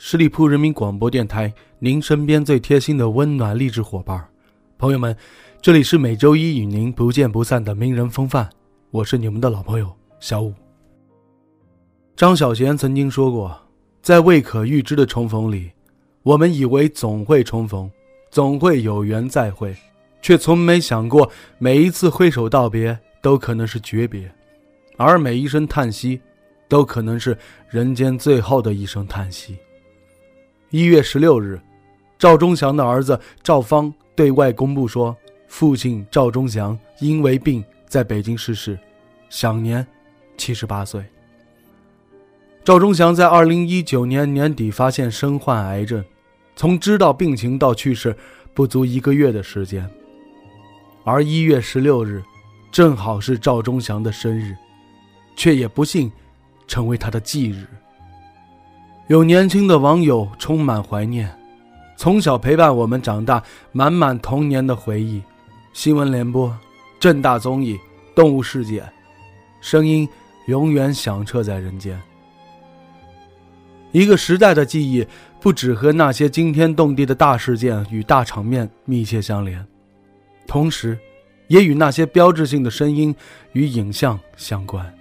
十里铺人民广播电台，您身边最贴心的温暖励志伙伴朋友们，这里是每周一与您不见不散的名人风范，我是你们的老朋友小五。张小娴曾经说过，在未可预知的重逢里，我们以为总会重逢，总会有缘再会，却从没想过每一次挥手道别都可能是诀别，而每一声叹息。都可能是人间最后的一声叹息。一月十六日，赵忠祥的儿子赵芳对外公布说，父亲赵忠祥因为病在北京逝世，享年七十八岁。赵忠祥在二零一九年年底发现身患癌症，从知道病情到去世不足一个月的时间，而一月十六日，正好是赵忠祥的生日，却也不幸。成为他的忌日。有年轻的网友充满怀念，从小陪伴我们长大，满满童年的回忆。新闻联播、正大综艺、动物世界，声音永远响彻在人间。一个时代的记忆，不只和那些惊天动地的大事件与大场面密切相连，同时，也与那些标志性的声音与影像相关。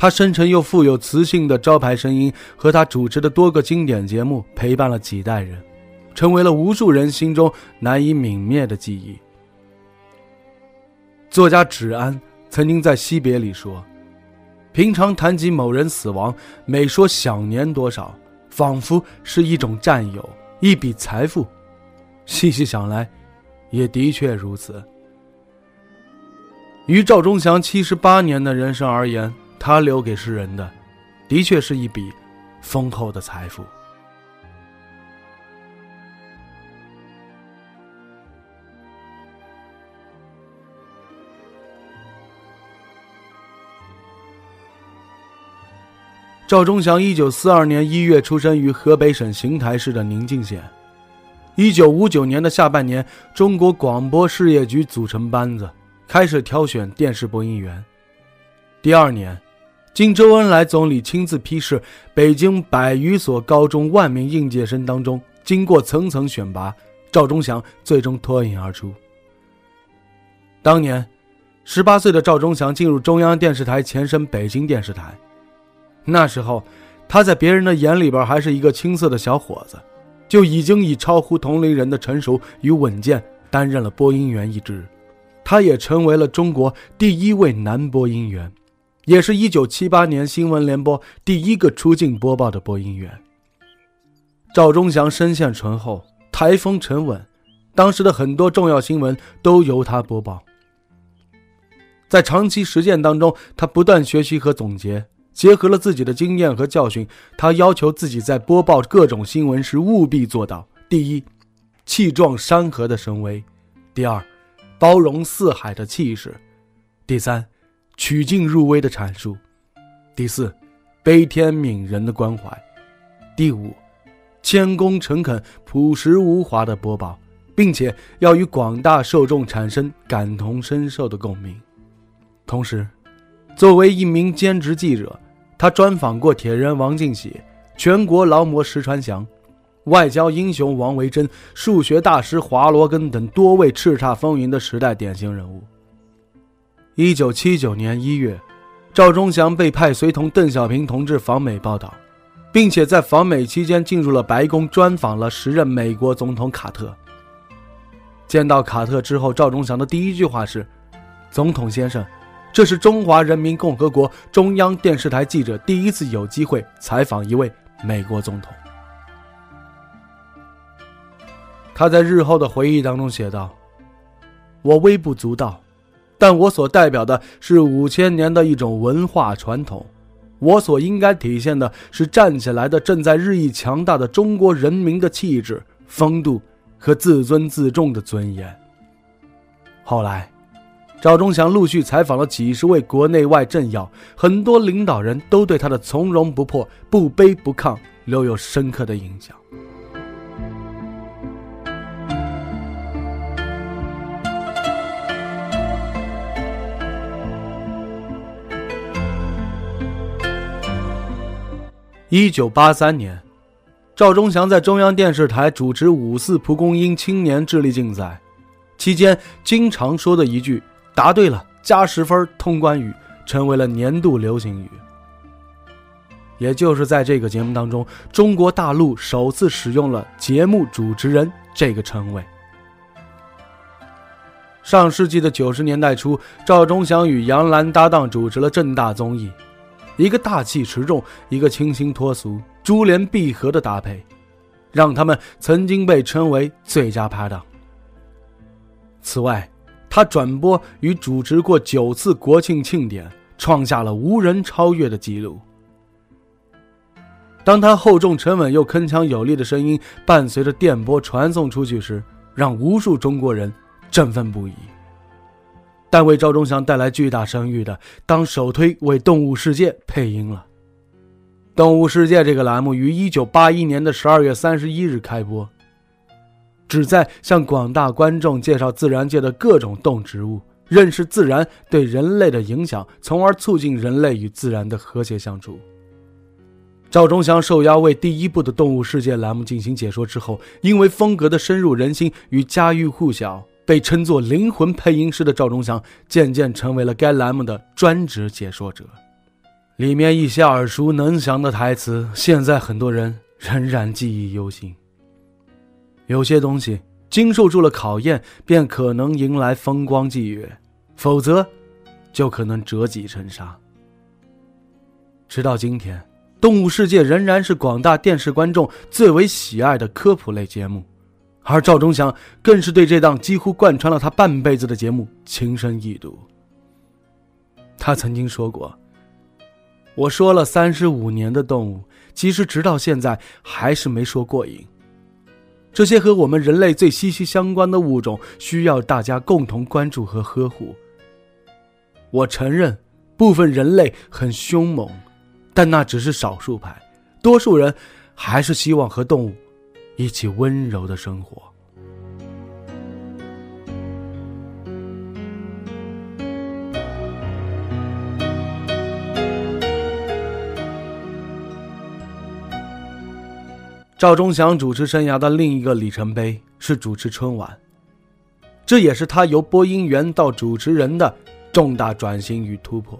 他深沉又富有磁性的招牌声音和他主持的多个经典节目陪伴了几代人，成为了无数人心中难以泯灭的记忆。作家芷安曾经在《惜别》里说：“平常谈及某人死亡，每说享年多少，仿佛是一种占有，一笔财富。细细想来，也的确如此。于赵忠祥七十八年的人生而言。”他留给世人的，的确是一笔丰厚的财富。赵忠祥一九四二年一月出生于河北省邢台市的宁静县。一九五九年的下半年，中国广播事业局组成班子，开始挑选电视播音员。第二年。经周恩来总理亲自批示，北京百余所高中万名应届生当中，经过层层选拔，赵忠祥最终脱颖而出。当年，十八岁的赵忠祥进入中央电视台，前身北京电视台。那时候，他在别人的眼里边还是一个青涩的小伙子，就已经以超乎同龄人的成熟与稳健，担任了播音员一职。他也成为了中国第一位男播音员。也是一九七八年新闻联播第一个出镜播报的播音员。赵忠祥声线醇厚，台风沉稳，当时的很多重要新闻都由他播报。在长期实践当中，他不断学习和总结，结合了自己的经验和教训，他要求自己在播报各种新闻时务必做到：第一，气壮山河的神威；第二，包容四海的气势；第三。曲径入微的阐述，第四，悲天悯人的关怀，第五，谦恭诚恳、朴实无华的播报，并且要与广大受众产生感同身受的共鸣。同时，作为一名兼职记者，他专访过铁人王进喜、全国劳模石传祥、外交英雄王维珍、数学大师华罗庚等多位叱咤风云的时代典型人物。一九七九年一月，赵忠祥被派随同邓小平同志访美报道，并且在访美期间进入了白宫，专访了时任美国总统卡特。见到卡特之后，赵忠祥的第一句话是：“总统先生，这是中华人民共和国中央电视台记者第一次有机会采访一位美国总统。”他在日后的回忆当中写道：“我微不足道。”但我所代表的是五千年的一种文化传统，我所应该体现的是站起来的正在日益强大的中国人民的气质、风度和自尊自重的尊严。后来，赵忠祥陆续采访了几十位国内外政要，很多领导人都对他的从容不迫、不卑不亢留有深刻的印象。一九八三年，赵忠祥在中央电视台主持五四蒲公英青年智力竞赛，期间经常说的一句“答对了加十分”通关语，成为了年度流行语。也就是在这个节目当中，中国大陆首次使用了“节目主持人”这个称谓。上世纪的九十年代初，赵忠祥与杨澜搭档主持了正大综艺。一个大气持重，一个清新脱俗，珠联璧合的搭配，让他们曾经被称为最佳拍档。此外，他转播与主持过九次国庆庆典，创下了无人超越的纪录。当他厚重沉稳又铿锵有力的声音伴随着电波传送出去时，让无数中国人振奋不已。但为赵忠祥带来巨大声誉的，当首推为《动物世界》配音了。《动物世界》这个栏目于1981年的12月31日开播，旨在向广大观众介绍自然界的各种动植物，认识自然对人类的影响，从而促进人类与自然的和谐相处。赵忠祥受邀为第一部的《动物世界》栏目进行解说之后，因为风格的深入人心与家喻户晓。被称作灵魂配音师的赵忠祥，渐渐成为了该栏目的专职解说者。里面一些耳熟能详的台词，现在很多人仍然记忆犹新。有些东西经受住了考验，便可能迎来风光霁月；否则，就可能折戟沉沙。直到今天，《动物世界》仍然是广大电视观众最为喜爱的科普类节目。而赵忠祥更是对这档几乎贯穿了他半辈子的节目情深意笃。他曾经说过：“我说了三十五年的动物，其实直到现在还是没说过瘾。这些和我们人类最息息相关的物种，需要大家共同关注和呵护。我承认，部分人类很凶猛，但那只是少数派，多数人还是希望和动物。”一起温柔的生活。赵忠祥主持生涯的另一个里程碑是主持春晚，这也是他由播音员到主持人的重大转型与突破。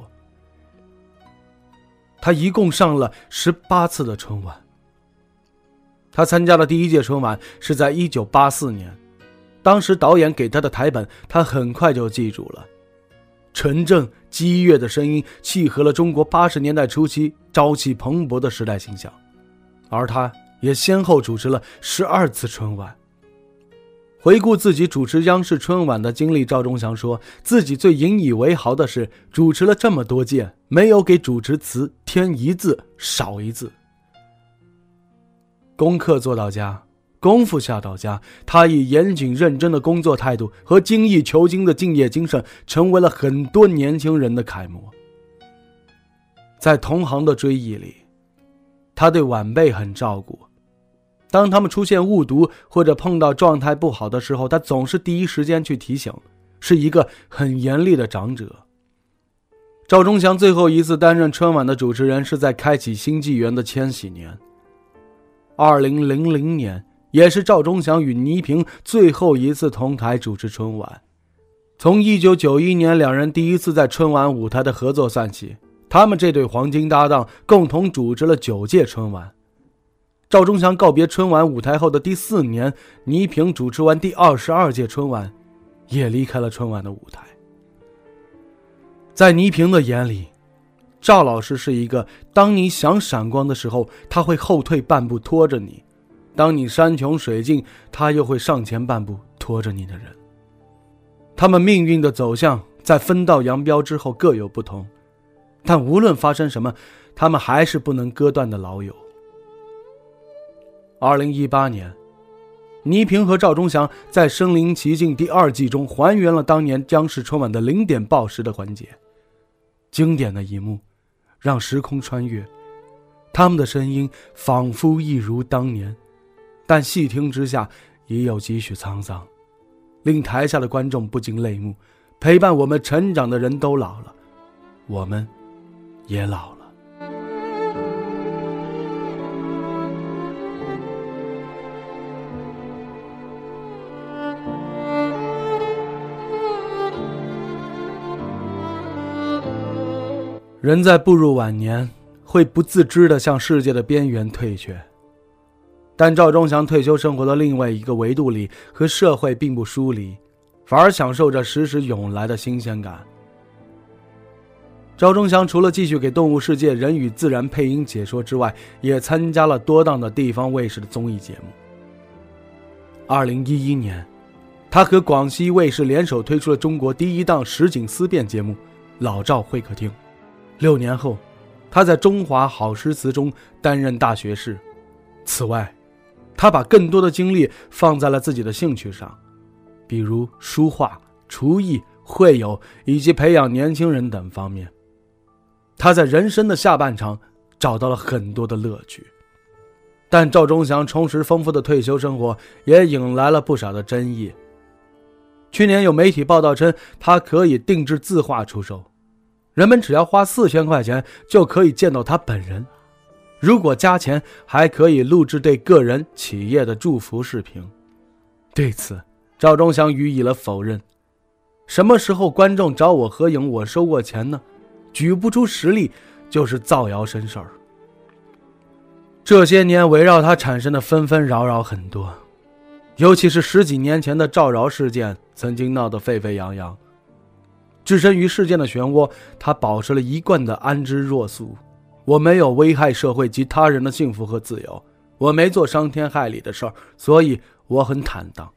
他一共上了十八次的春晚。他参加的第一届春晚是在一九八四年，当时导演给他的台本，他很快就记住了。纯正激越的声音契合了中国八十年代初期朝气蓬勃的时代形象，而他也先后主持了十二次春晚。回顾自己主持央视春晚的经历，赵忠祥说自己最引以为豪的是主持了这么多届，没有给主持词添一字少一字。功课做到家，功夫下到家。他以严谨认真的工作态度和精益求精的敬业精神，成为了很多年轻人的楷模。在同行的追忆里，他对晚辈很照顾。当他们出现误读或者碰到状态不好的时候，他总是第一时间去提醒，是一个很严厉的长者。赵忠祥最后一次担任春晚的主持人，是在开启新纪元的千禧年。二零零零年，也是赵忠祥与倪萍最后一次同台主持春晚。从一九九一年两人第一次在春晚舞台的合作算起，他们这对黄金搭档共同主持了九届春晚。赵忠祥告别春晚舞台后的第四年，倪萍主持完第二十二届春晚，也离开了春晚的舞台。在倪萍的眼里，赵老师是一个，当你想闪光的时候，他会后退半步拖着你；当你山穷水尽，他又会上前半步拖着你的人。他们命运的走向在分道扬镳之后各有不同，但无论发生什么，他们还是不能割断的老友。二零一八年，倪萍和赵忠祥在《身临其境》第二季中还原了当年央视春晚的零点报时的环节，经典的一幕，让时空穿越，他们的声音仿佛一如当年，但细听之下也有几许沧桑，令台下的观众不禁泪目。陪伴我们成长的人都老了，我们也老了。人在步入晚年，会不自知的向世界的边缘退却。但赵忠祥退休生活的另外一个维度里，和社会并不疏离，反而享受着时时涌来的新鲜感。赵忠祥除了继续给《动物世界》人与自然配音解说之外，也参加了多档的地方卫视的综艺节目。二零一一年，他和广西卫视联手推出了中国第一档实景思辨节目《老赵会客厅》。六年后，他在《中华好诗词》中担任大学士。此外，他把更多的精力放在了自己的兴趣上，比如书画、厨艺、会友以及培养年轻人等方面。他在人生的下半场找到了很多的乐趣。但赵忠祥充实丰富的退休生活也引来了不少的争议。去年有媒体报道称，他可以定制字画出售。人们只要花四千块钱就可以见到他本人，如果加钱，还可以录制对个人、企业的祝福视频。对此，赵忠祥予以了否认。什么时候观众找我合影，我收过钱呢？举不出实例，就是造谣生事儿。这些年围绕他产生的纷纷扰扰很多，尤其是十几年前的赵饶事件，曾经闹得沸沸扬扬。置身于事件的漩涡，他保持了一贯的安之若素。我没有危害社会及他人的幸福和自由，我没做伤天害理的事儿，所以我很坦荡。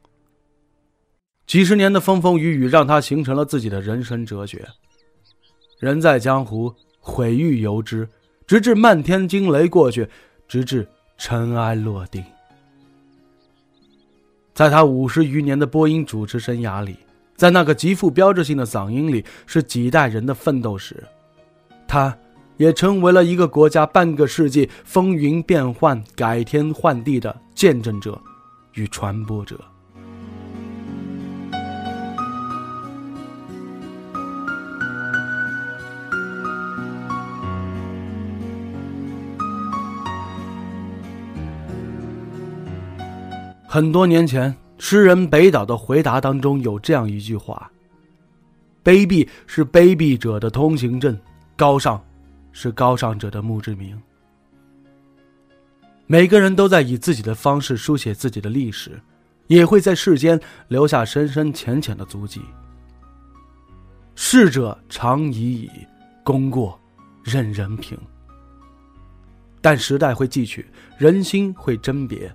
几十年的风风雨雨，让他形成了自己的人生哲学：人在江湖，毁誉由之，直至漫天惊雷过去，直至尘埃落定。在他五十余年的播音主持生涯里。在那个极富标志性的嗓音里，是几代人的奋斗史。他，也成为了一个国家半个世纪风云变幻、改天换地的见证者与传播者。很多年前。诗人北岛的回答当中有这样一句话：“卑鄙是卑鄙者的通行证，高尚是高尚者的墓志铭。”每个人都在以自己的方式书写自己的历史，也会在世间留下深深浅浅的足迹。逝者常已矣，功过任人评。但时代会记取，人心会甄别。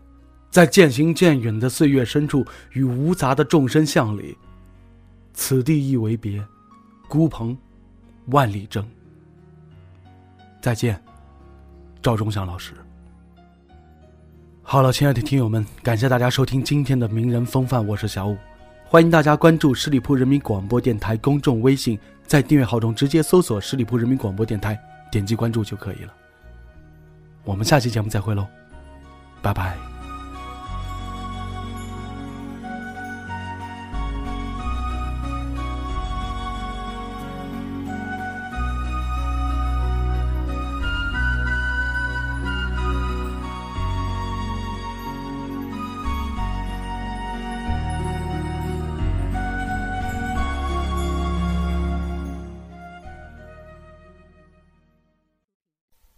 在渐行渐远的岁月深处，与无杂的众生相里，此地一为别，孤蓬，万里征。再见，赵忠祥老师。好了，亲爱的听友们，感谢大家收听今天的名人风范，我是小五，欢迎大家关注十里铺人民广播电台公众微信，在订阅号中直接搜索“十里铺人民广播电台”，点击关注就可以了。我们下期节目再会喽，拜拜。